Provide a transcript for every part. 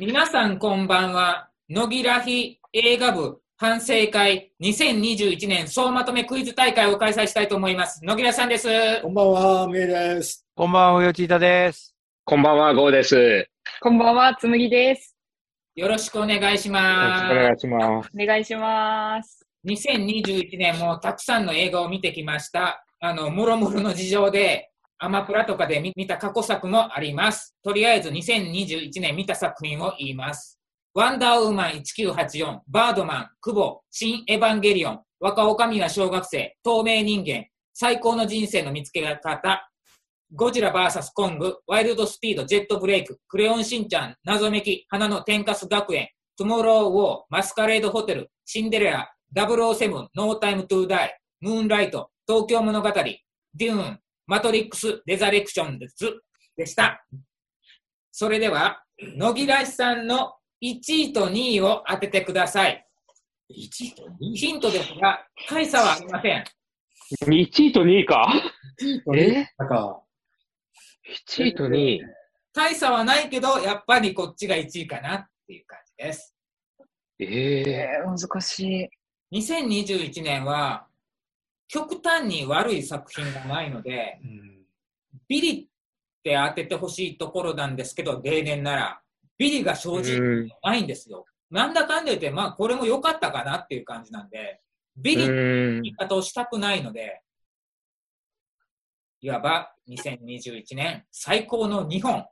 皆さんこんばんは。野木らひ映画部反省会2021年総まとめクイズ大会を開催したいと思います。野木らさんです。こんばんは、めいです。こんばんは、よちいたです。こんばんは、ゴーです。こんばんは、つむぎです。よろしくお願いしよろします。くお願いします。お願いします。2021年もたくさんの映画を見てきました。あの、もろもろの事情で、アマプラとかで見た過去作もあります。とりあえず2021年見た作品を言います。ワンダーウーマン1984、バードマン、クボ、新エヴァンゲリオン、若女将は小学生、透明人間、最高の人生の見つけ方、ゴジラ VS コング、ワイルドスピード、ジェットブレイク、クレヨンしんちゃん、謎めき、花の天かす学園、トゥモローウォー、マスカレードホテル、シンデレラ、007、ノータイムトゥーダイ、ムーンライト、東京物語、デューン、マトリックス・レザレクションです。でした。それでは、野木らしさんの1位と2位を当ててください。1位と2位？ヒントですが、大差はありません。1位と2位か ?1 位と2位え？なんか、?1 位と2位？大差はないけど、やっぱりこっちが1位かなっていう感じです。えええー、難しい。2021年は、極端に悪い作品がないので、うん、ビリって当ててほしいところなんですけど、例年なら、ビリが正直ないんですよ。なんだかんだ言って、まあ、これも良かったかなっていう感じなんで、ビリって言い方をしたくないので、いわば2021年最高の2本、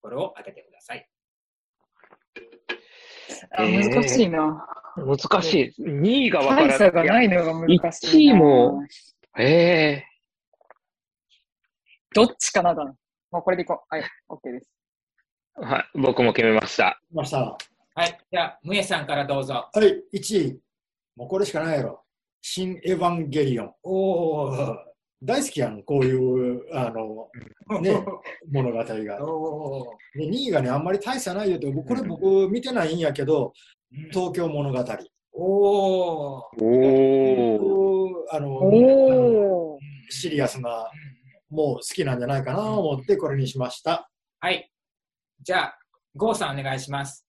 これを当ててください。あ難しいな。難しい。2位が分から大差がないのが難しいな。1位もええどっちかなだな。もうこれでいこう。はい、OK です。はい、僕も決めました。来ました。ははい。じゃあ、ムエさんからどうぞ。い、1位。もうこれしかないやろ。新エヴァンゲリオン。おー。大好きやん、こういう、あの、ね 物語が。おーで2位がね、あんまり大差ないよって、これ僕見てないんやけど、東京物語。おー。おー。あの、おー。シリアスな、もう好きなんじゃないかなと思ってこれにしました。はい。じゃあ、ゴーさんお願いします。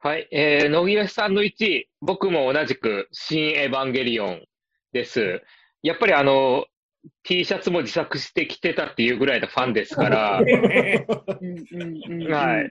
はい、えー、野木さんの1位、僕も同じく、新エヴァンゲリオンです。やっぱりあの、T シャツも自作してきてたっていうぐらいのファンですから、はい。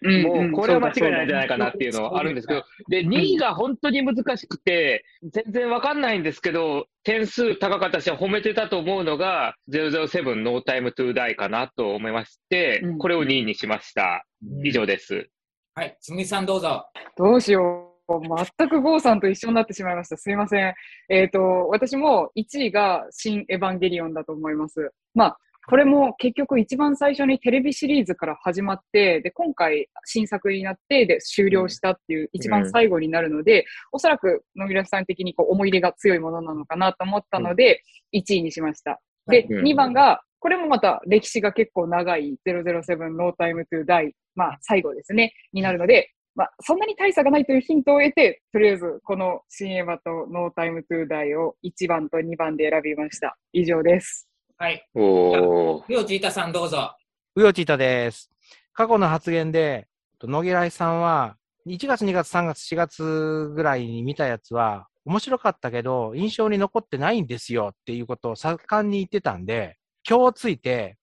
うんもう、これは間違いないんじゃないか。かなっていうのはあるんですけど、で、2位が本当に難しくて、全然わかんないんですけど、点数高かったし、褒めてたと思うのが、007ノータイムトゥーダイかなと思いましてうん、これを2位にしました。以上です。はい。つむぎさんどうぞ。どうしよう。全くゴーさんと一緒になってしまいました。すいません。えっ、と、私も1位が新エヴァンゲリオンだと思います。まあ、これも結局一番最初にテレビシリーズから始まって、で、今回新作になって、で、終了したっていう一番最後になるので、おそらく野木さん的にこう思い入れが強いものなのかなと思ったので、1位にしました。で、うん2番が、これもまた歴史が結構長い007ノータイムトゥーダイ、まあ最後ですね、になるので、まあそんなに大差がないというヒントを得て、とりあえずこの新エヴァとノータイムトゥーダイを1番と2番で選びました。以上です。はい。おー。りょうちいたさんどうぞ。うよちいたです。過去の発言で、と野木らいさんは、1月、2月、3月、4月ぐらいに見たやつは、面白かったけど、印象に残ってないんですよっていうことを盛んに言ってたんで、今日ついて、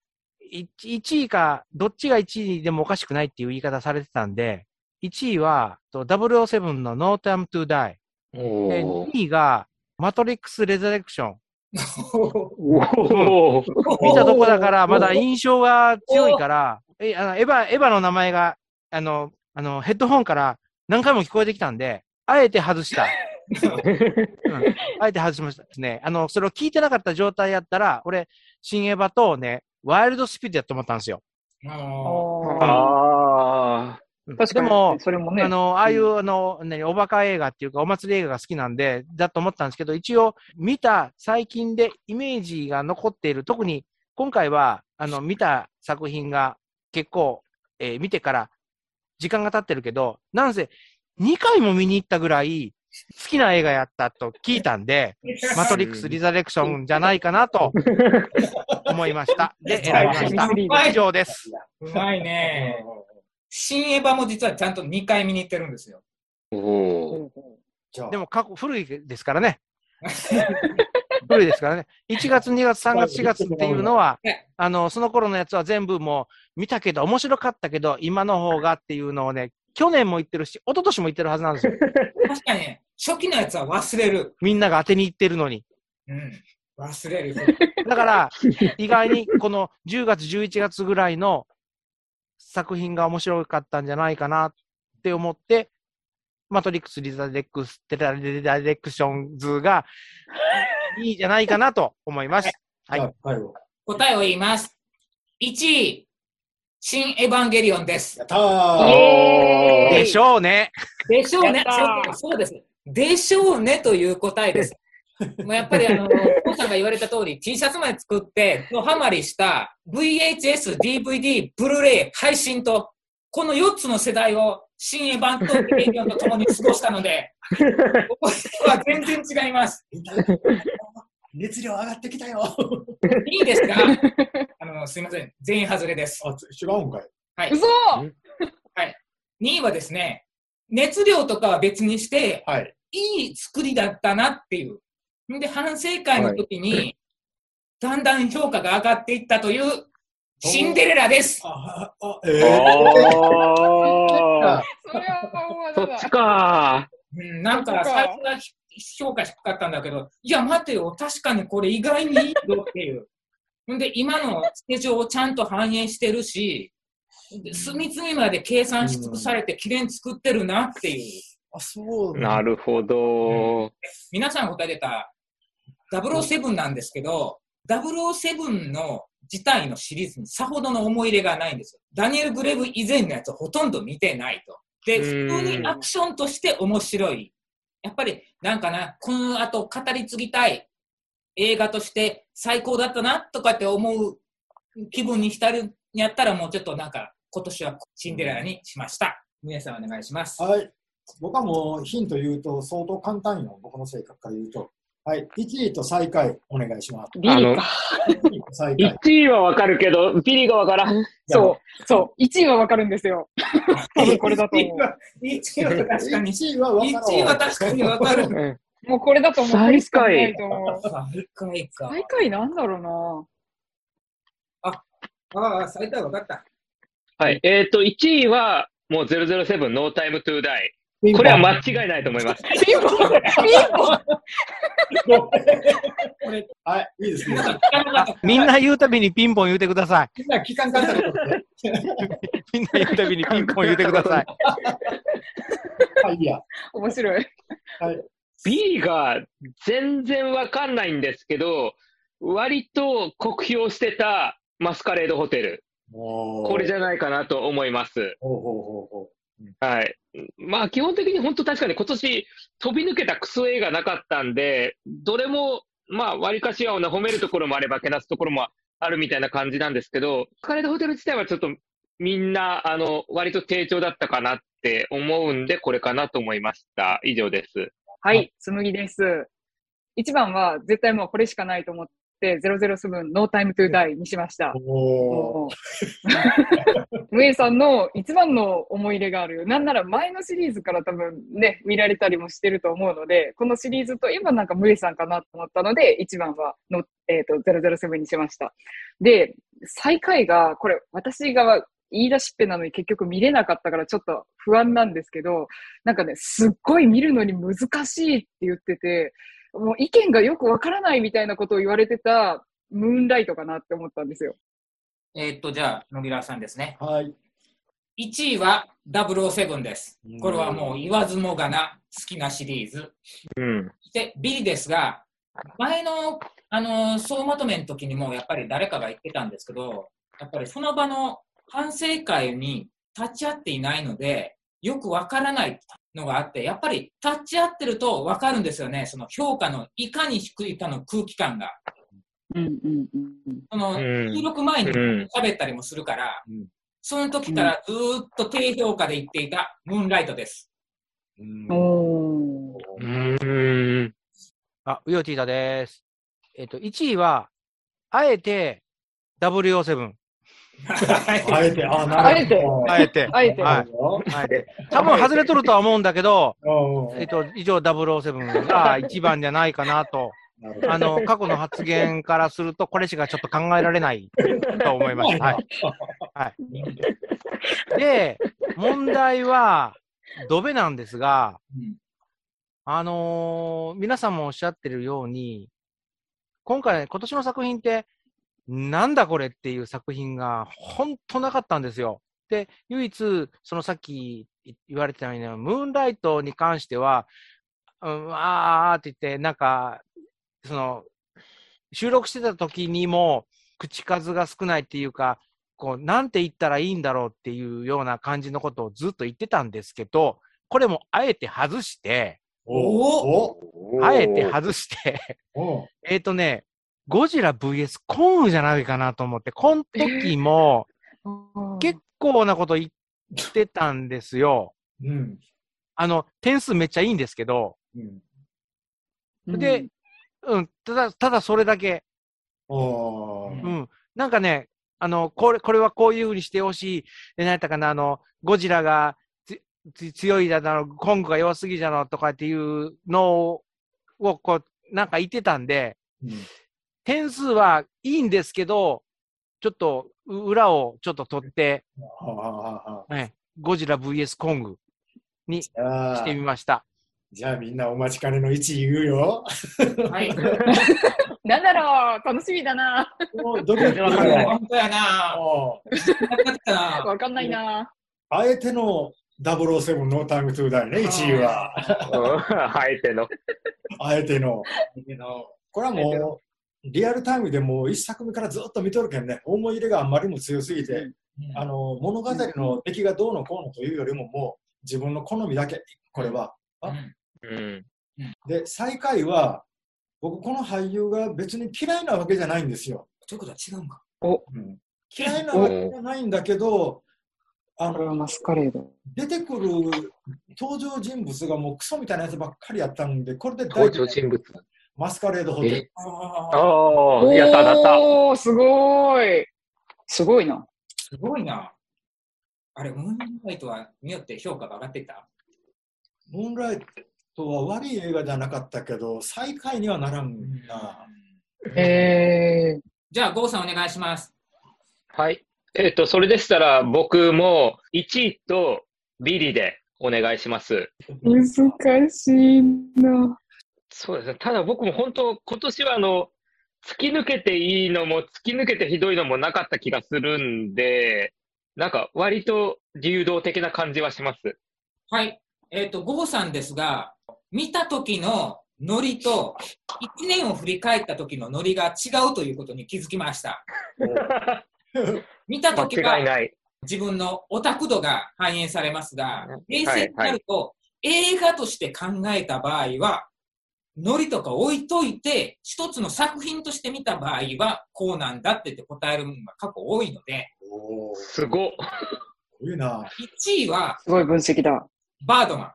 1位か、どっちが1位でもおかしくないっていう言い方されてたんで、1位は、と007の No Time to Die。で、おー2位が、マトリックス・レザレクション。見たとこだから、まだ印象が強いから、え、あの、エヴァ、エヴァの名前が、あの、あの、ヘッドホンから何回も聞こえてきたんで、あえて外した。うんあえて外しましたですね。あの、それを聞いてなかった状態やったら、俺、新エヴァとね、ワイルドスピードやと思ったんですよ。もあー。うん確かに、でも、それもね。あの、ああいう、あの、何、おバカ映画っていうか、お祭り映画が好きなんで、だと思ったんですけど、一応、見た最近でイメージが残っている、特に、今回は、あの、見た作品が結構、えー見てから、時間が経ってるけど、なんせ、2回も見に行ったぐらい、好きな映画やったと聞いたんで、マトリックス・リザレクションじゃないかなと思いました。で、選びました。以上です。うまいね。新エヴァも実はちゃんと2回見に行ってるんですよ。おお。じゃあでも過去、古いですからね。古いですからね。1月、2月、3月、4月っていうのはね、あの、その頃のやつは全部もう見たけど、面白かったけど、今の方がっていうのをね、去年も言ってるし、一昨年も言ってるはずなんですよ。確かにね、初期のやつは忘れる。みんなが当てに行ってるのに。うん。忘れる。だから、意外にこの10月、11月ぐらいの作品が面白かったんじゃないかなって思って、マトリックス・リザレックス・テラレダイレクションズが いいんじゃないかなと思います。はい。答えを言います。1位、新エヴァンゲリオンですや。ったーでしょうね。でしょうね。そうです。でしょうねという答えです。もうやっぱりあの、コウさんが言われた通り、T シャツまで作って、ドハマりした VHS、DVD、ブルーレイ、配信と、この4つの世代を新エヴァンとゲリオンと共に過ごしたので、ここは全然違います。熱量上がってきたよ。いいですが、あの、すいません。全員外れです。あ、違うんかい？はい。嘘2位はですね、熱量とかは別にして、はい。いい作りだったなっていう。んで、反省会の時に、だんだん評価が上がっていったという、シンデレラです。ーそっち。か。うん、なんか、最初は評価低かったんだけど、いや、待てよ、確かにこれ意外にいいよっていう。んで、今のスケジュールをちゃんと反映してるし、で隅々まで計算し尽くされて、きれいに作ってるなっていう。あ、そうなるほど。皆さんが答えてた007なんですけど、007の自体のシリーズにさほどの思い入れがないんですよ。ダニエル・グレブ以前のやつをほとんど見てないと。で、うん普通にアクションとして面白い。やっぱり、なんかな、この後語り継ぎたい映画として最高だったなとかって思う気分に浸るんやったらもうちょっとなんか今年はシンデレラにしました。皆さんお願いします。はい。僕はもうヒント言うと相当簡単よ。僕の性格から言うと。はい。1位と最下位お願いします。ビリか。1位と最下位。1位はわかるけど、ビリがわからん。そう、そう。1位はわかるんですよ。多分これだと思う。1位は確かに。1位は分か1位は確かにわかる。もうこれだと思う。これしかないと思う。最下位か。最下位なんだろうな。ああ、最下位わかった。はい。えっ、と、1位は、もう007 No Time to Die。これは間違いないと思います。ピンポン。ピンポン。これ、はい。いいですね。みんな言うたびにピンポン。言うてください。みんな聞かんかったこと。みんな言うたびにピンポン。言うてください。はい、いいや。面白い。B が全然わかんないんですけど、割と酷評してたマスカレードホテル。ここれじゃないかなと思います。ほうほうほうほはい。まあ基本的に本当確かに今年飛び抜けたクソ映画なかったんで、どれもまあ割かしは褒めるところもあればけなすところもあるみたいな感じなんですけど、カレードホテル自体はちょっとみんなあの割と低調だったかなって思うんで、これかなと思いました。以上です。はい、つむぎです。一番は絶対もうこれしかないと思って、007 No Time to Die にしましたう。。おーもうムエさんの一番の思い入れがある。なんなら前のシリーズから多分ね、見られたりもしてると思うので、このシリーズといえばなんかムエさんかなと思ったので、一番はの、えっ、と、007にしました。で、最下位が、これ私が言い出しっぺなのに結局見れなかったからちょっと不安なんですけど、なんかね、すっごい見るのに難しいって言ってて、もう意見がよくわからないみたいなことを言われてたムーンライトかなって思ったんですよ。えーっと、じゃあ、野木良さんですね。はい。1位は007ですうん。これはもう言わずもがな好きなシリーズ。うん。そして、ビリですが、前の、あの、総まとめの時にもやっぱり誰かが言ってたんですけど、やっぱりその場の反省会に立ち会っていないので、よくわからないのがあって、やっぱり立ち会ってるとわかるんですよね。その評価のいかに低いかの空気感が。うんうんうんうん。そのうん収録前にうん喋ったりもするから、うんその時からずーっと低評価で言っていたムーンライトです。うんおー。うーん。あ、ウヨティータです。えっ、と、1位は、あえて007。あえて、あ、なあえてるほど。あえて。あえて。はいあえて。多分外れとるとは思うんだけど、うんえっと、以上007が一番じゃないかなと。なるほどあの、過去の発言からすると、これしかちょっと考えられないと思いました。はい。はい。で、問題は、ドベなんですが、うんあのー皆さんもおっしゃってるように、今回、今年の作品って、なんだこれっていう作品が本当なかったんですよ。で、唯一、そのさっき言われてたように、ムーンライトに関しては、うん、あーって言って、なんか、その、収録してた時にも、口数が少ないっていうか、こう、なんて言ったらいいんだろうっていうような感じのことをずっと言ってたんですけど、これもあえて外して、おおあえて外して、お えっとね、ゴジラ VS コングじゃないかなと思って、この時も結構なこと言ってたんですよ。うん。あの、点数めっちゃいいんですけど、うん。で、うん、ただ、ただそれだけ、うん。なんかね、あの、これ、これはこういうふうにしてほしい。で、何やったかな、あの、ゴジラが強いだの、コングが弱すぎじゃのとかっていうのを、こう、なんか言ってたんで、うん点数はいいんですけど、ちょっとう裏をちょっと取って、ね、ゴジラ VS コングにしてみました。じゃあみんなお待ちかねの1位言うよ。はい。なんだろう楽しみだな。もうドキドキ本よ当やな。わかんないな。あえての007ノータイムトゥーダイね、1位は。あえての。あえての。これはもう、リアルタイムでもう一作目からずっと見とるけんね、思い入れがあんまりにも強すぎて、あの物語の敵がどうのこうのというよりも、もう自分の好みだけ、これは。うんうん。で、最下位は、僕、この俳優が別に嫌いなわけじゃないんですよ。ということは違うんか？うん嫌いなわけじゃないんだけど、あのこれはマスカレード。出てくる登場人物がもうクソみたいなやつばっかりやったんで、これで登場人物。マスカレードホテルえ。ああ、やったやった。すごい。すごいな。すごいな。あれ、ムーンライトはによって評価が上がってた？ムーンライトは悪い映画じゃなかったけど、最下位にはならんな。へえ。じゃあ、ゴーさんお願いします。はい。えっ、と、それでしたら僕も1位とビリでお願いします。難しいな。そうですね。ただ僕も本当、今年はあの、突き抜けていいのも、突き抜けてひどいのもなかった気がするんで、なんか割と流動的な感じはします。はい。えっ、と、ゴーさんですが、見た時のノリと、1年を振り返った時のノリが違うということに気づきました。見た時は間違いない。自分のオタク度が反映されますがうん、冷静になると、映画として考えた場合は、ノリとか置いといて、一つの作品として見た場合は、こうなんだって言って答えるのが過去多いので、おーすすごっ。ごいな。1位はすごい分析だ。バードマン。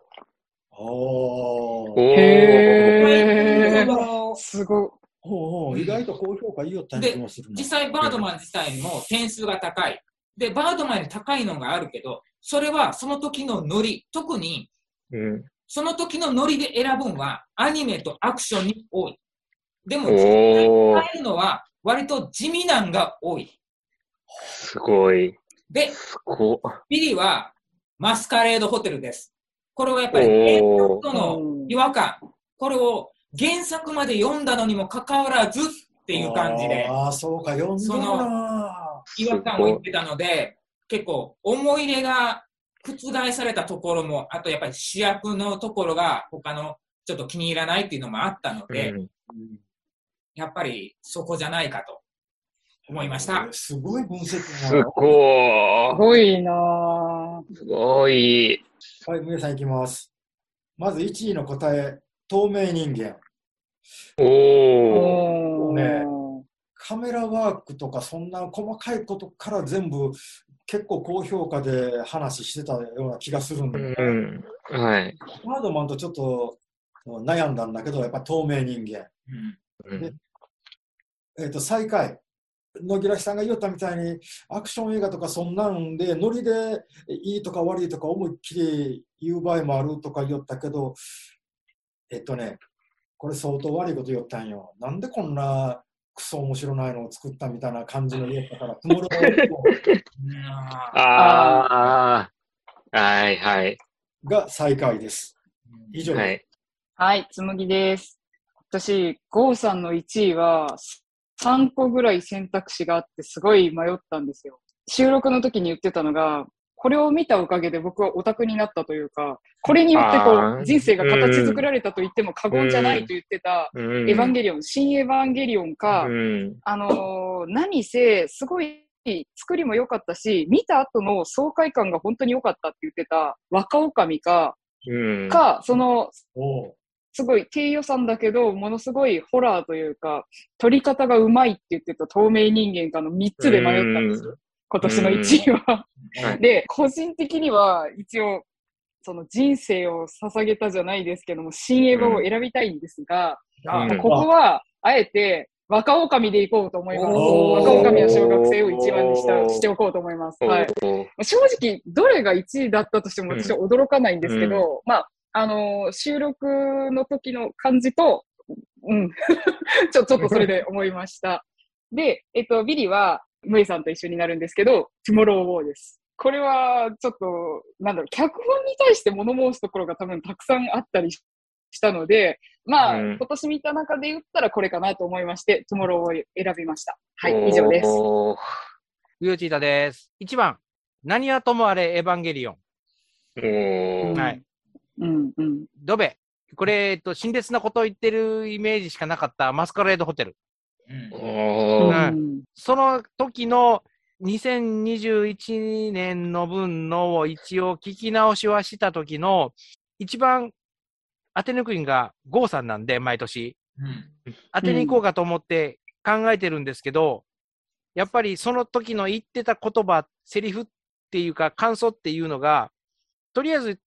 おおーへーーすごい。意外と高評価いいよった気もするな。実際バードマン自体も点数が高い。で、バードマンに高いのがあるけど、それはその時のノリ、特にうん、その時のノリで選ぶんはアニメとアクションに多い。でも、実際変えるのは割と地味なんが多い。すごい。で。ビリはマスカレードホテルです。これはやっぱり原作との違和感。これを原作まで読んだのにもかかわらずっていう感じで。ああ、そうか、読んだそのな。違和感を言ってたので、結構思い入れが覆されたところも、あとやっぱり主役のところが他のちょっと気に入らないっていうのもあったので、うんやっぱりそこじゃないかと思いました。すごい分析すだな。すごい。な。すごい。はい、皆さんいきます。まず1位の答え、透明人間。おー。おねーカメラワークとかそんな細かいことから全部結構高評価で話してたような気がするんで、うん。はい。ハードマンとちょっと悩んだんだけど、やっぱ透明人間。うんうんえっ、と、最下位、野木らさんが言ったみたいにアクション映画とかそんなんでノリでいいとか悪いとか思いっきり言う場合もあるとか言ったけどえっとねこれ相当悪いこと言ったんよなんでこんなクソ面白ないのを作ったみたいな感じの言ったからつもりああはい。はいが最下位です。以上。はい。はい、つむぎです。私、ゴーさんの1位は、3個ぐらい選択肢があって、すごい迷ったんですよ。収録の時に言ってたのが、これを見たおかげで僕はオタクになったというか、これによってこう、人生が形作られたと言っても過言じゃないと言ってた、エエヴァンゲリオン、新エヴァンゲリオンか、うん。あのー何せ、すごい作りも良かったし、見た後の爽快感が本当に良かったって言ってた、若女将か、うん。か、その、すごい低予算だけど、ものすごいホラーというか、撮り方がうまいって言ってた透明人間かの3つで迷ったんですよ。今年の1位は。はいで、個人的には一応、その人生を捧げたじゃないですけども、新エヴァを選びたいんですが、うんここは、あえて、若女将でいこうと思います。若女将は小学生を一番にしたしておこうと思います。はい。お正直、どれが1位だったとしても私は驚かないんですけど、まあ、あのー収録の時の感じと、うん、ちょ、ちょっとそれで思いました。で、えっと、ビリは、ムイさんと一緒になるんですけど、トゥモローウォーです。これは、ちょっと、なんだろう、脚本に対して物申すところが多分たくさんあったりしたので、まあ、うん今年見た中で言ったらこれかなと思いまして、トゥモローを選びました。はい、以上です。おーゆうちーたです。1番、何はともあれエヴァンゲリオン。はい。うん、うん。ドベ。これ、えっと、辛烈なことを言ってるイメージしかなかったマスカレードホテル。その時の2021年の分のを一応聞き直しはした時の一番当て抜くんが郷さんなんで、毎年。うん。当てに行こうかと思って考えてるんですけど、やっぱりその時の言ってた言葉、セリフっていうか感想っていうのが、とりあえず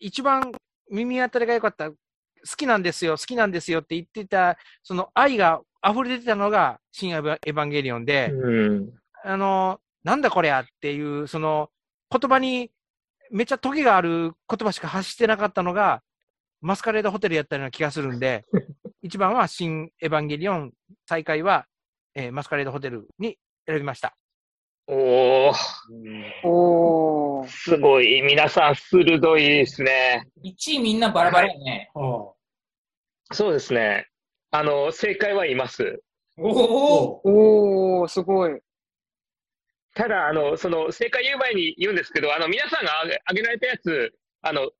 一番耳当たりが良かった、好きなんですよ、好きなんですよって言ってた、その愛が溢れ出てたのが新エヴァエヴァンゲリオンで、うんあの、なんだこりゃっていう、その言葉にめっちゃトゲがある言葉しか発してなかったのが、マスカレードホテルやったような気がするんで、一番は新エヴァンゲリオン、最下位は、えーマスカレードホテルに選びました。おーおー。すごい。皆さん鋭いですね。1位みんなバラバラやね。そうですね。あの、正解はいます。おおおすごい。ただ、あの、その、正解言う前に言うんですけど、あの、皆さんが挙げられたやつ、あの、い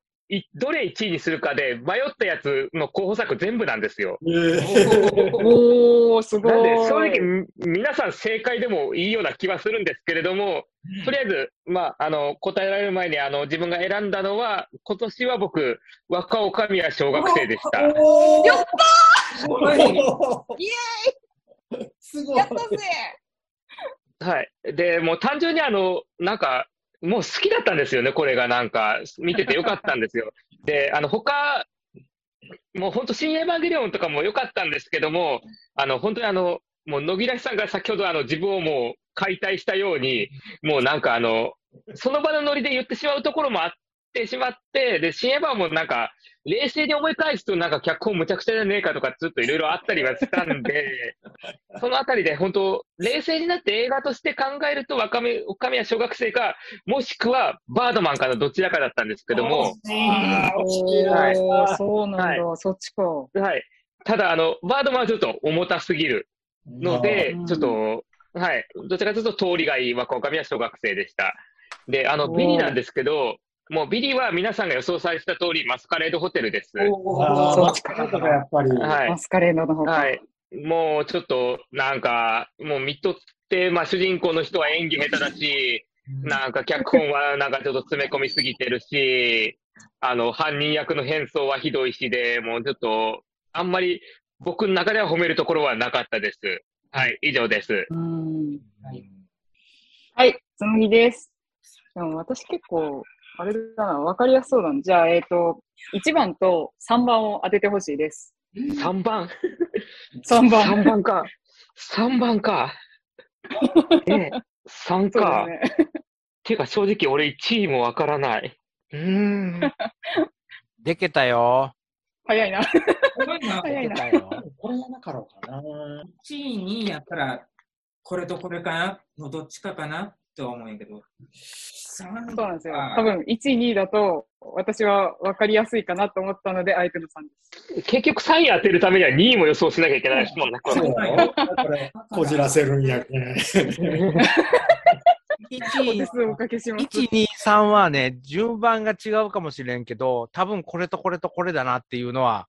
どれ1位にするかで迷ったやつの候補作全部なんですよ。ええおー、すごい。なんで、正直、み皆さん正解でもいいような気はするんですけれども、とりあえず、まあ、あの、答えられる前に、あの、自分が選んだのは、今年は僕、若女将は小学生でした。おやっすごいイエーイすごいやったぜはい。で、もう単純にあの、なんか、もう好きだったんですよね、これがなんか、見ててよかったんですよ。で、あの、他、もう本当、新エヴァンゲリオンとかも良かったんですけども、あの、本当にあの、もう野木らさんが先ほどあの、自分をもう解体したように、もうなんかあの、その場のノリで言ってしまうところもあってしまって、で、新エヴァもなんか、冷静に思い返すとなんか脚本むちゃくちゃじゃねえかとかずっといろいろあったりはしたんで、そのあたりで本当、冷静になって映画として考えると、若め、おかみは小学生か、もしくはバードマンかのどちらかだったんですけども、そうなんだ、はそっちか。はい。ただ、あの、バードマンはちょっと重たすぎるのでうん、ちょっと、はい。どちらかというと通りがいい若女将は小学生でした。で、あの、ビリなんですけど、もうビリは皆さんが予想されてた通り、マスカレードホテルです。あーそっちかまあそうかやっぱり。はいマ。スカレードの方か。はい。もうちょっと、なんか、もう見とって、まあ主人公の人は演技下手だし、なんか脚本はなんかちょっと詰め込みすぎてるし、あの、犯人役の変装はひどいしで、もうちょっと、あんまり僕の中では褒めるところはなかったです。はい、以上です。うん。はいはい、つむぎです。でも私結構、あれだな、わかりやすそうだな。じゃあ、えっ、と、1番と3番を当ててほしいです。3番？3番。?3 番か。3番か。え、3そうか。ね。ていうか正直俺1位もわからない。うーん。でけたよ。早いな。すごいな。早いな。これがなかろうかな。1位、2位やったら、これとこれかな？のどっちかかな？って思うんやけど。そうなんですよ。多分、1位、2位だと、私は分かりやすいかなと思ったので、相手のさんです。結局3位当てるためには2位も予想しなきゃいけないですもんね。こ。こじらせるんやけん。1位お手、数おかけします。1、2、3はね、順番が違うかもしれんけど、多分これとこれとこれだなっていうのは、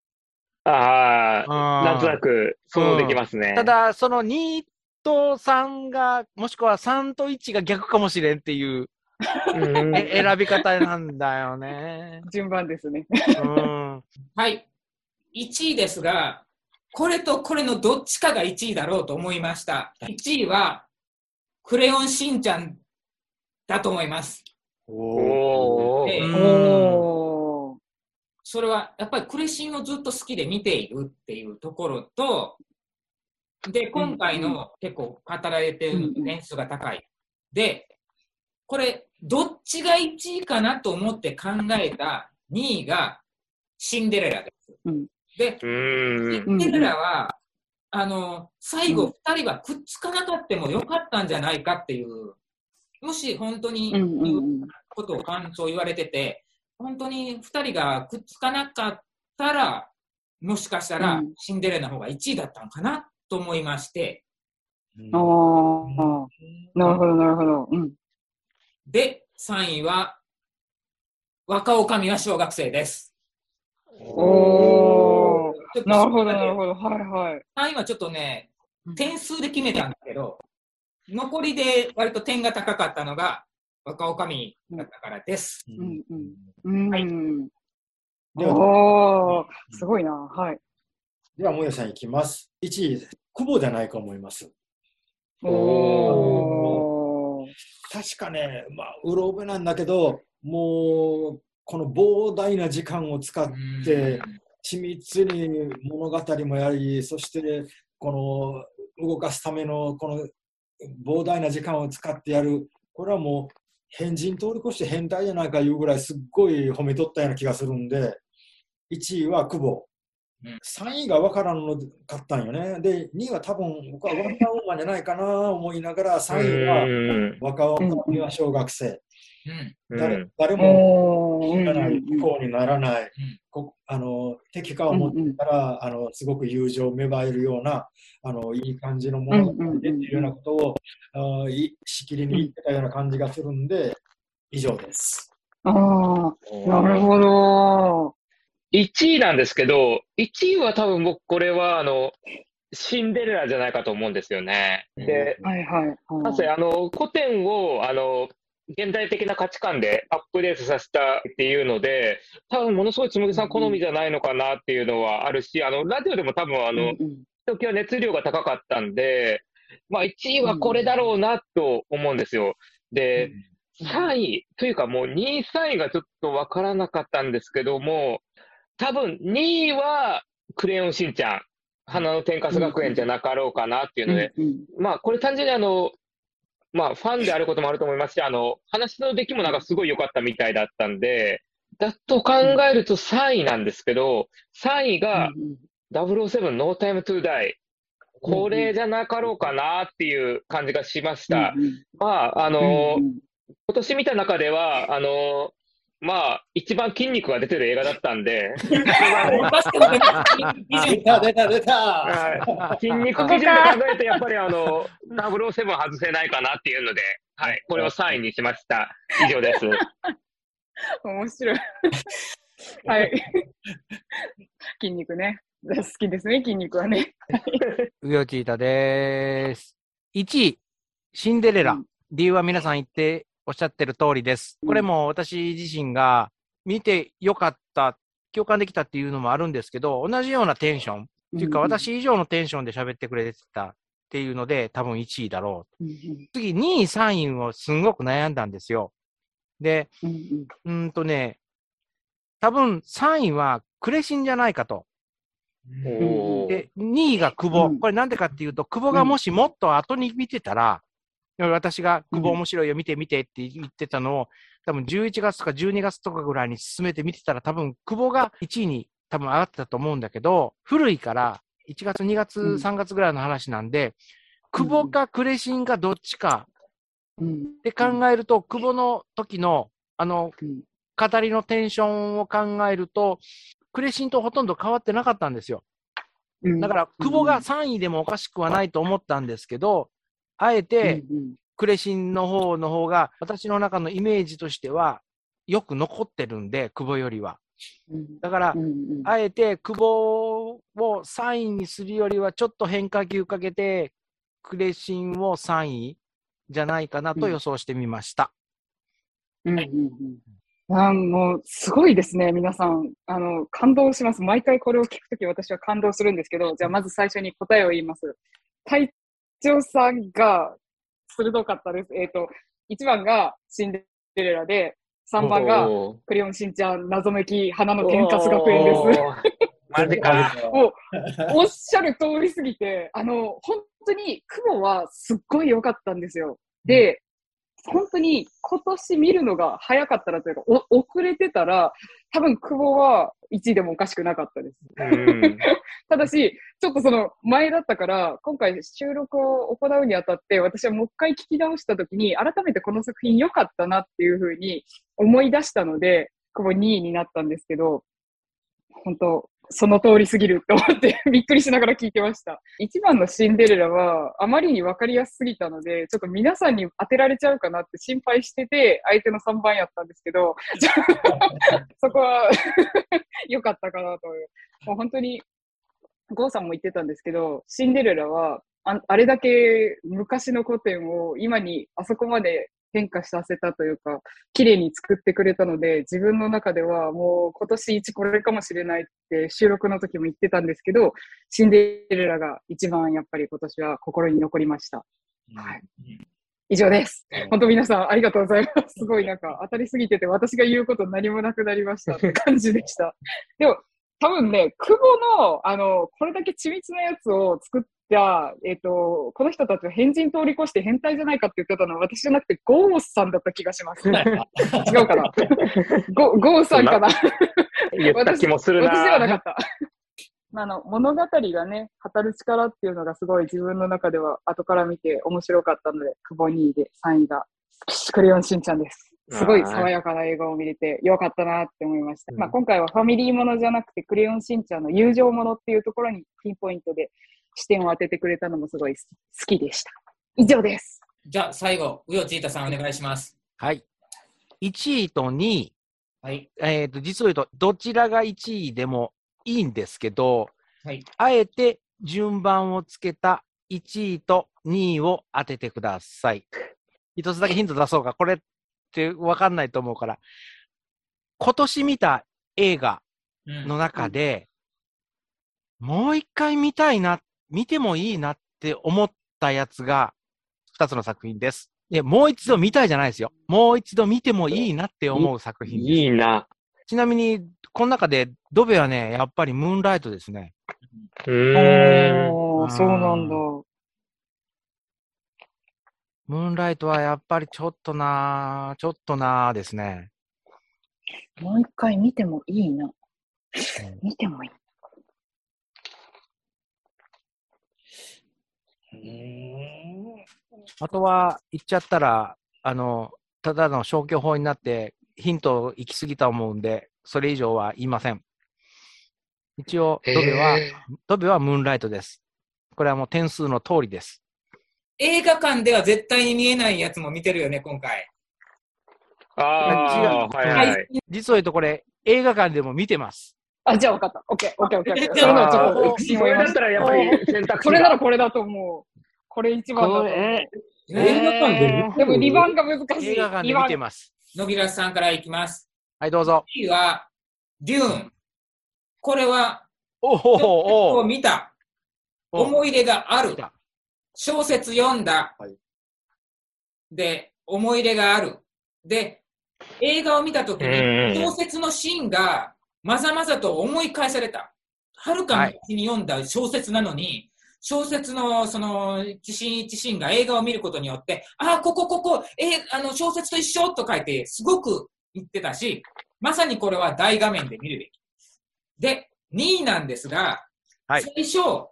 あうんあ、なんとなく想像できますね。ただ、その2と3が、もしくは3と1が逆かもしれんっていう選び方なんだよね。順番ですね。うん。はい。1位ですが、これとこれのどっちかが1位だろうと思いました。1位は、クレヨンしんちゃんだと思います。おおー。それはやっぱりクレシンをずっと好きで見ているっていうところと、で、今回の結構語られてる点数が高い。で、これ、どっちが1位かなと思って考えた2位がシンデレラです。うんで。シンデレラは、あの、最後2人はくっつかなかったもよかったんじゃないかっていう、もし本当に。ことを感想言われてて、本当に2人がくっつかなかったら、もしかしたらうんシンデレラの方が1位だったのかなと思いまして、ああ、なるほど、なるほど。うん。で、3位は、若女将は小学生です。おー。ちょっとなるほど、なるほど。はいはい。3位はちょっとね、点数で決めたんだけど、残りで割と点が高かったのが若女将だったからです。うんうん。はいうん。では、おー、すごいな。はい。では、もやさんいきます。1位、久保じゃないか思います。おー。確かね、まあ、うろ覚えなんだけど、もう、この膨大な時間を使って、緻密に物語もやり、そして、この動かすためのこの膨大な時間を使ってやる、これはもう変人通り越して変態じゃないかいうぐらいすっごい褒めとったような気がするんで、1位は久保うん。3位が分からんのかったんよね。で、2位は多分僕はワンダーウーマンじゃないかな思いながら、3位はうん若女は小学生。うん誰うん誰もおー。知らない、うん不幸にならない、こあの敵化を持ったら、あのすごく友情芽生えるようなあのいい感じのものが出ているようなことを、あいしきりに言ってたような感じがするんで、以上です。ああ、なるほど。1位なんですけど、1位は多分僕これはあの、シンデレラじゃないかと思うんですよね。で、はいはい。なぜあの、古典をあの、現代的な価値観でアップデートさせたっていうので、多分ものすごいつむぎさん好みじゃないのかなっていうのはあるし、あの、ラジオでも多分あの、うんうん時は熱量が高かったんで、まあ1位はこれだろうなと思うんですよ。で、3位というかもう2位、3位がちょっとわからなかったんですけども、多分2位はクレヨンしんちゃん、花の天かす学園じゃなかろうかなっていうので、うんまあこれ単純にあの、まあファンであることもあると思いますし、あの、話の出来もなんかすごい良かったみたいだったんで、だと考えると3位なんですけど、3位が007 No Time to Die。これじゃなかろうかなっていう感じがしました。まあ、あの、今年見た中では、あの、まあ、一番筋肉が出てる映画だったんで、出た、出た、出た。はい筋肉基準で考えると、やっぱりあの、007外せないかなっていうので、はい、これを3位にしました。以上です。面白い。はい。筋肉ね。好きですね、筋肉はね。うよちいたです。1位、シンデレラ。うん理由は皆さん言っておっしゃってる通りです。これも私自身が見てよかった、共感できたっていうのもあるんですけど、同じようなテンション、っていうか私以上のテンションで喋ってくれてたっていうので、多分1位だろう。次、2位、3位をすんごく悩んだんですよ。で、うんとね、多分3位はクレシンじゃないかと。で、2位が久保。うんこれなんでかっていうと、久保がもしもっと後に見てたら、私が久保面白いよ、見て見てって言ってたのを、多分11月とか12月とかぐらいに進めて見てたら、多分久保が1位に多分上がってたと思うんだけど、古いから1月、2月、3月ぐらいの話なんで、久保かクレシンかどっちかって考えると、久保の時の、あの、語りのテンションを考えると、クレシンとほとんど変わってなかったんですよ。だから、久保が3位でもおかしくはないと思ったんですけど、あえて、クレシンの方の方が、私の中のイメージとしては、よく残ってるんで、久保よりは。だから、あえて久保を3位にするよりは、ちょっと変化球かけて、クレシンを3位じゃないかなと予想してみました。うんうんうん、あもう、すごいですね、皆さん。あの、感動します。毎回これを聞くとき私は感動するんですけど、じゃあまず最初に答えを言います。隊長さんが鋭かったです。えっ、ー、と、1番がシンデレラで、3番がクレヨンしんちゃん謎めき花の天かす学園です。マジか。もう、おっしゃる通りすぎて、あの、本当に雲はすっごい良かったんですよ。で、本当に今年見るのが早かったらというか、遅れてたら、多分久保は1位でもおかしくなかったです。ただし、ちょっとその前だったから、今回収録を行うにあたって、私はもう一回聞き直したときに、改めてこの作品良かったなっていうふうに思い出したので、久保2位になったんですけど、本当、その通りすぎるって思って びっくりしながら聞いてました。一番のシンデレラはあまりに分かりやすすぎたので、ちょっと皆さんに当てられちゃうかなって心配してて、相手の3番やったんですけど、そこは 良かったかなという。もう本当に、ゴーさんも言ってたんですけど、シンデレラはああれだけ昔の古典を今にあそこまで変化させたというか、綺麗に作ってくれたので、自分の中ではもう今年一これかもしれないって収録の時も言ってたんですけど、シンデレラが一番やっぱり今年は心に残りました。はい。以上です。本当皆さんありがとうございます。すごいなんか当たりすぎてて私が言うこと何もなくなりましたって感じでした。でも多分ね、久保の、あの、これだけ緻密なやつを作っじゃあ、えっ、ー、と、この人たちは変人通り越して変態じゃないかって言ってたのは私じゃなくてゴースさんだった気がします。違うかな？ゴゴーさんかな？言った気もするな私ではなかった。あの物語がね、語る力っていうのがすごい自分の中では後から見て面白かったので、久保2位で3位がクレヨンしんちゃんです。すごい爽やかな映画を見れてよかったなって思いました。まあ、今回はファミリーものじゃなくて、クレヨンしんちゃんの友情ものっていうところにピンポイントで視点を当ててくれたのもすごい好きでした。以上です。じゃあ最後、ウヨチータさんお願いします。はい。1位と2位。はい。えっ、ー、と、実を言うと、どちらが1位でもいいんですけど、はい。あえて順番をつけた1位と2位を当ててください。一つだけヒント出そうか。これってわかんないと思うから。今年見た映画の中で、うん、もう一回見たいなっ見てもいいなって思ったやつが2つの作品です。で、もう一度見たいじゃないですよ。もう一度見てもいいなって思う作品です。いいな。ちなみに、この中でドベはね、やっぱりムーンライトですね。へえー、そうなんだ。ムーンライトはやっぱりちょっとなちょっとなですね。もう一回見てもいいな。見てもいい。あとは、言っちゃったら、あの、ただの消去法になって、ヒント行き過ぎたと思うんで、それ以上は言いません。一応、ドベは、ドベはムーンライトです。これはもう点数の通りです。映画館では絶対に見えないやつも見てるよね、今回。ああ、はいはい。実を言うとこれ、映画館でも見てます。あ、じゃあ分かった。オッケー、オッケー、オッケー。それならちょっと、それだったらやっぱり選択肢それならこれだと思う。これ一番だとえー、映画館ででも2番が難しい。映画館で見てます。野木らさんからいきます。はい、どうぞ。次は、デューン。これは、おおお見た。思い入れがある。小説読んだ。はい、で、思い入れがある。で、映画を見たときに、小説のシーンがまざまざと思い返された。はるか昔に読んだ小説なのに、小説のその一シーン一シーンが映画を見ることによって、ああ、ここ、ここ、えあの小説と一緒と書いて、すごく言ってたし、まさにこれは大画面で見るべき。で、2位なんですが、はい、最初、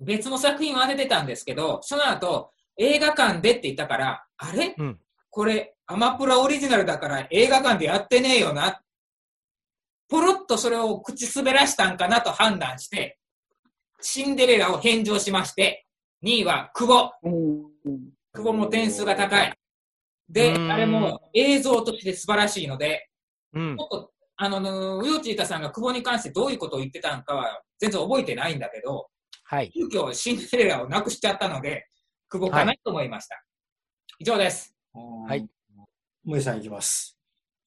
別の作品を当ててたんですけど、その後、映画館でって言ったから、あれ、うん、これ、アマプラオリジナルだから映画館でやってねえよな。ポロッとそれを口滑らしたんかなと判断して、シンデレラを返上しまして、2位は久保。久保も点数が高い。で、あれも映像として素晴らしいので、うん、ちょっと、あの、ウヨチータさんが久保に関してどういうことを言ってたのかは全然覚えてないんだけど、はい。急遽シンデレラをなくしちゃったので、久保かなと思いました。はい、以上です。はい。萌さんいきます。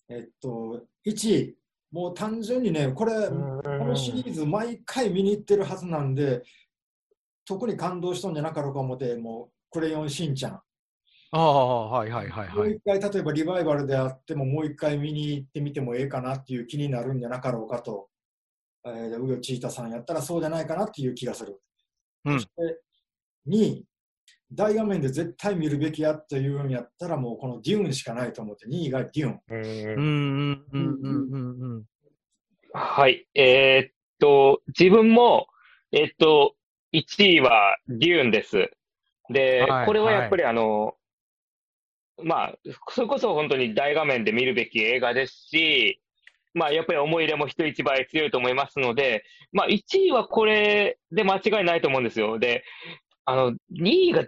えっと、1位。もう単純にね、これ、このシリーズ毎回見に行ってるはずなんで、特に感動したんじゃなかろうか思って、もう、クレヨンしんちゃん。ああ、はいはいはい、はい。もう一回、例えばリバイバルであっても、もう一回見に行ってみてもええかなっていう気になるんじゃなかろうかと、えー、ウヨチータさんやったらそうじゃないかなっていう気がする。うん、そして、2位、大画面で絶対見るべきやというんやったら、もうこのデューンしかないと思って、2位がデューン。うんうんうんうんはい。えー、っと、自分も、えー、っと、1位はデューンです。で、はい、これはやっぱりあの、はいまあ、それこそ本当に大画面で見るべき映画ですし、まあ、やっぱり思い入れも人一倍強いと思いますので、まあ、1位はこれで間違いないと思うんですよ。で、あの、2位が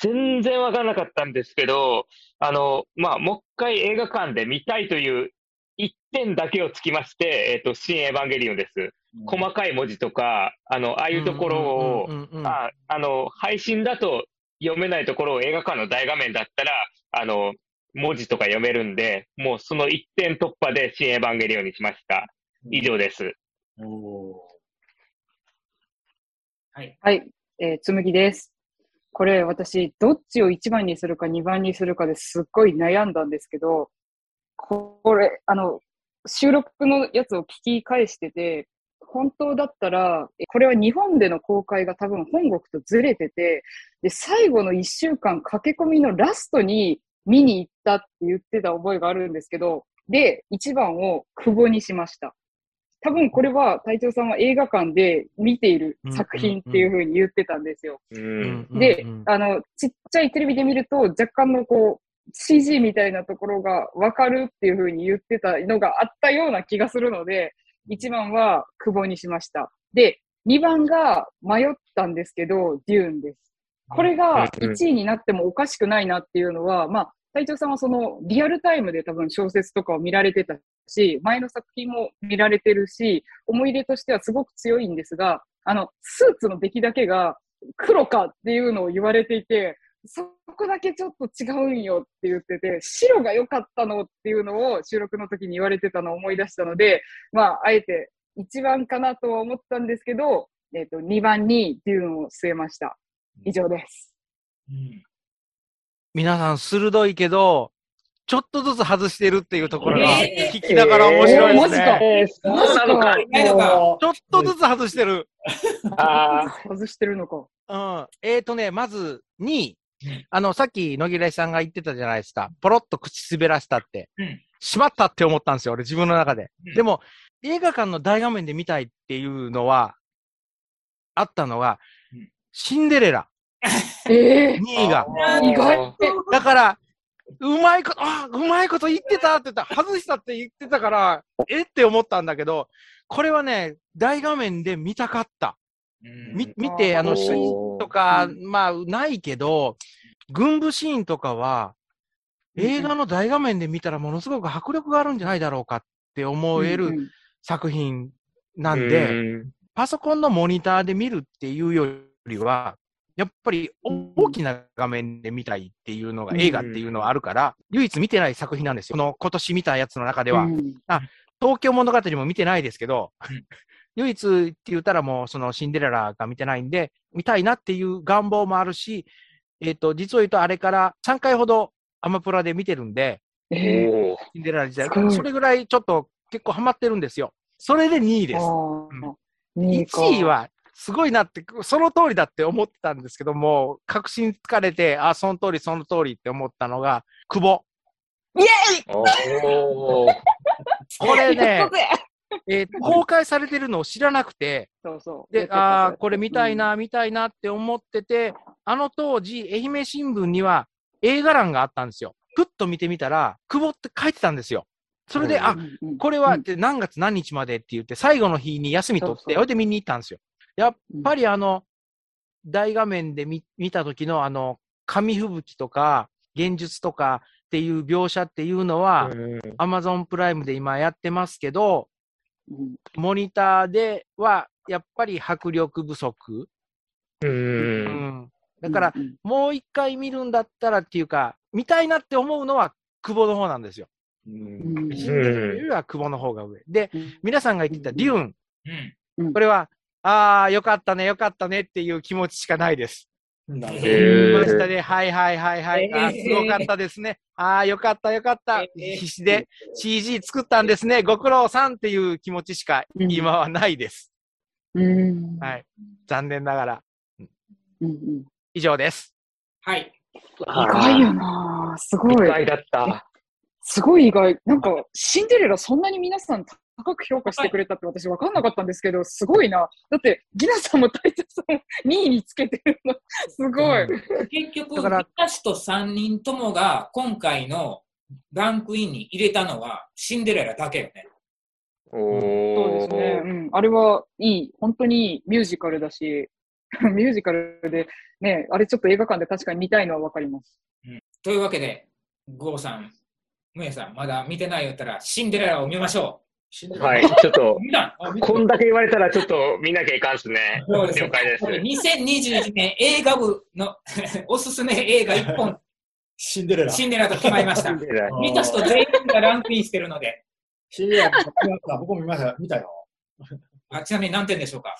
全然わからなかったんですけど、あの、まあ、もう一回映画館で見たいという一点だけをつきまして、えっ、ー、と、新エヴァンゲリオンです。細かい文字とか、あの、ああいうところを、ああの、配信だと読めないところを映画館の大画面だったら、あの、文字とか読めるんで、もうその一点突破で新エヴァンゲリオンにしました。以上です。はい。はい。えー、つむぎです。これ私、どっちを1番にするか2番にするかですっごい悩んだんですけど、これ、あの、収録のやつを聞き返してて、本当だったら、これは日本での公開が多分本国とずれてて、で、最後の1週間駆け込みのラストに見に行ったって言ってた覚えがあるんですけど、で、1番を久保にしました。多分これは隊長さんは映画館で見ている作品っていうふうに言ってたんですよ。で、あの、ちっちゃいテレビで見ると若干のこう、CG みたいなところがわかるっていうふうに言ってたのがあったような気がするので、1番は久保にしました。で、2番が迷ったんですけど、デューンです。これが1位になってもおかしくないなっていうのは、まあ、隊長さんはそのリアルタイムで多分小説とかを見られてたし、前の作品も見られてるし、思い入れとしてはすごく強いんですが、あの、スーツの出来だけが黒かっていうのを言われていて、そこだけちょっと違うんよって言ってて、白が良かったのっていうのを収録の時に言われてたのを思い出したので、まあ、あえて1番かなとは思ったんですけど、えっ、ー、と、2番にデューンを据えました。以上です。うん、皆さん鋭いけど、ちょっとずつ外してるっていうところが、聞きながら面白いですね。えー、マジか。か。ちょっとずつ外してる。ああ。外してるのか。うん。えっ、ー、とね、まず、2位。あの、さっき野木さんが言ってたじゃないですか。ポロッと口滑らしたって。うん、しまったって思ったんですよ、俺自分の中で。うん、でも、映画館の大画面で見たいっていうのは、あったのは、うん、シンデレラ。ええー、2位が。意外。だから、うまいこと、あ、うまいこと言ってたって言った、外したって言ってたから、えって思ったんだけど、これはね、大画面で見たかった。み、見て、あの、シーンとか、まあ、ないけど、軍部シーンとかは、映画の大画面で見たらものすごく迫力があるんじゃないだろうかって思える作品なんで、パソコンのモニターで見るっていうよりは、やっぱり大きな画面で見たいっていうのが、映画っていうのはあるから、唯一見てない作品なんですよ。この今年見たやつの中では。あ、東京物語も見てないですけど、唯一って言ったらもうそのシンデレラが見てないんで、見たいなっていう願望もあるし、えっ、ー、と、実を言うとあれから3回ほどアマプラで見てるんで、えー、シンデレラ自体、それぐらいちょっと結構ハマってるんですよ。それで2位です。うん、1位はすごいなって、その通りだって思ってたんですけども、確信つかれて、あ、その通り、その通りって思ったのが、久保。イエおーこれね えー公開されてるのを知らなくて、そうそう。で、ああ、これ見たいな、見たいなって思ってて、あの当時、愛媛新聞には映画欄があったんですよ。ふっと見てみたら、久保って書いてたんですよ。それで、うんあ、これはうんで何月何日までって言って、最後の日に休み取って、そうそうそれで見に行ったんですよ。やっぱりあの、大画面で見見た時のあの、紙吹雪とか、現実とかっていう描写っていうのは、アマゾンプライムで今やってますけど、うんモニターではやっぱり迫力不足。う。うんん。だから、うんもう一回見るんだったらっていうか、見たいなって思うのは久保の方なんですよ。うんよりは久保の方が上。で、皆さんが言ってたデューン。うん。これは、ああ、よかったね、よかったねっていう気持ちしかないです。なるほどましたね。はいはいはいはい。あすごかったですね。ああ、よかったよかった。えー必死で CG 作ったんですね。ご苦労さんっていう気持ちしかうん今はないです。うんはい。残念ながら。うんうん以上です。はい。意外よなすごい。意外だった。すごい意外。なんか、シンデレラそんなに皆さん高く評価してくれたって私分かんなかったんですけど、すごいな。だって、ギナさんも大佐さんも2位につけてるの。すごい。結局、だから私と3人ともが今回のランクインに入れたのはシンデレラだけよね。おそうですね。うん。あれはいい。本当にいいミュージカルだし、ミュージカルで、ね、あれちょっと映画館で確かに見たいのは分かります。というわけで、ゴーさん、ムエさん、まだ見てないよったらシンデレラを見ましょはい、ちょっとこんだけ言われたらちょっと見なきゃいかんっすね。そうです了解です。2021年映画部の おすすめ映画1本、シンデレラ。シンデレラと決まりました。あ見た人全員がランクインしてるので、シンデレラ僕も見ました。見たよ。あちなみに何点でしょうか、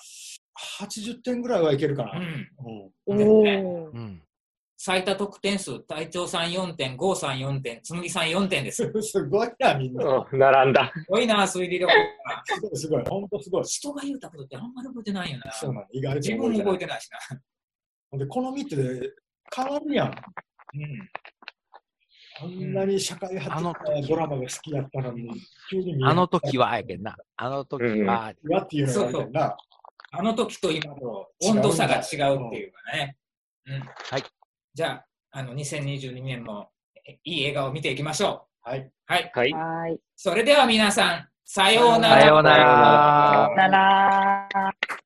80点ぐらいはいけるかな。うん、うんおう。ん。最多得点数、隊長さん4点、ゴーさん4点、つむぎさん4点です。す すごいな、みんな。うん並んだ。ごいな、推理力が。すごい、すごい。ほんとすごい。人が言うたことってあんまり覚えてないよな。そうなの。意外と自分も覚えててないしな。で、好みって変わるやん。うんあんなに社会派あのドラマが好きやったのに、あの時はやけんな。あの時は、うわっていうのが。あの時と今と温度差が違うっていうかね。うん。はい。じゃあ、あの、2022年もえいい映画を見ていきましょはい。う。はい。はい。はーい。それでは皆さん、さようなら。さようなら。さよなら。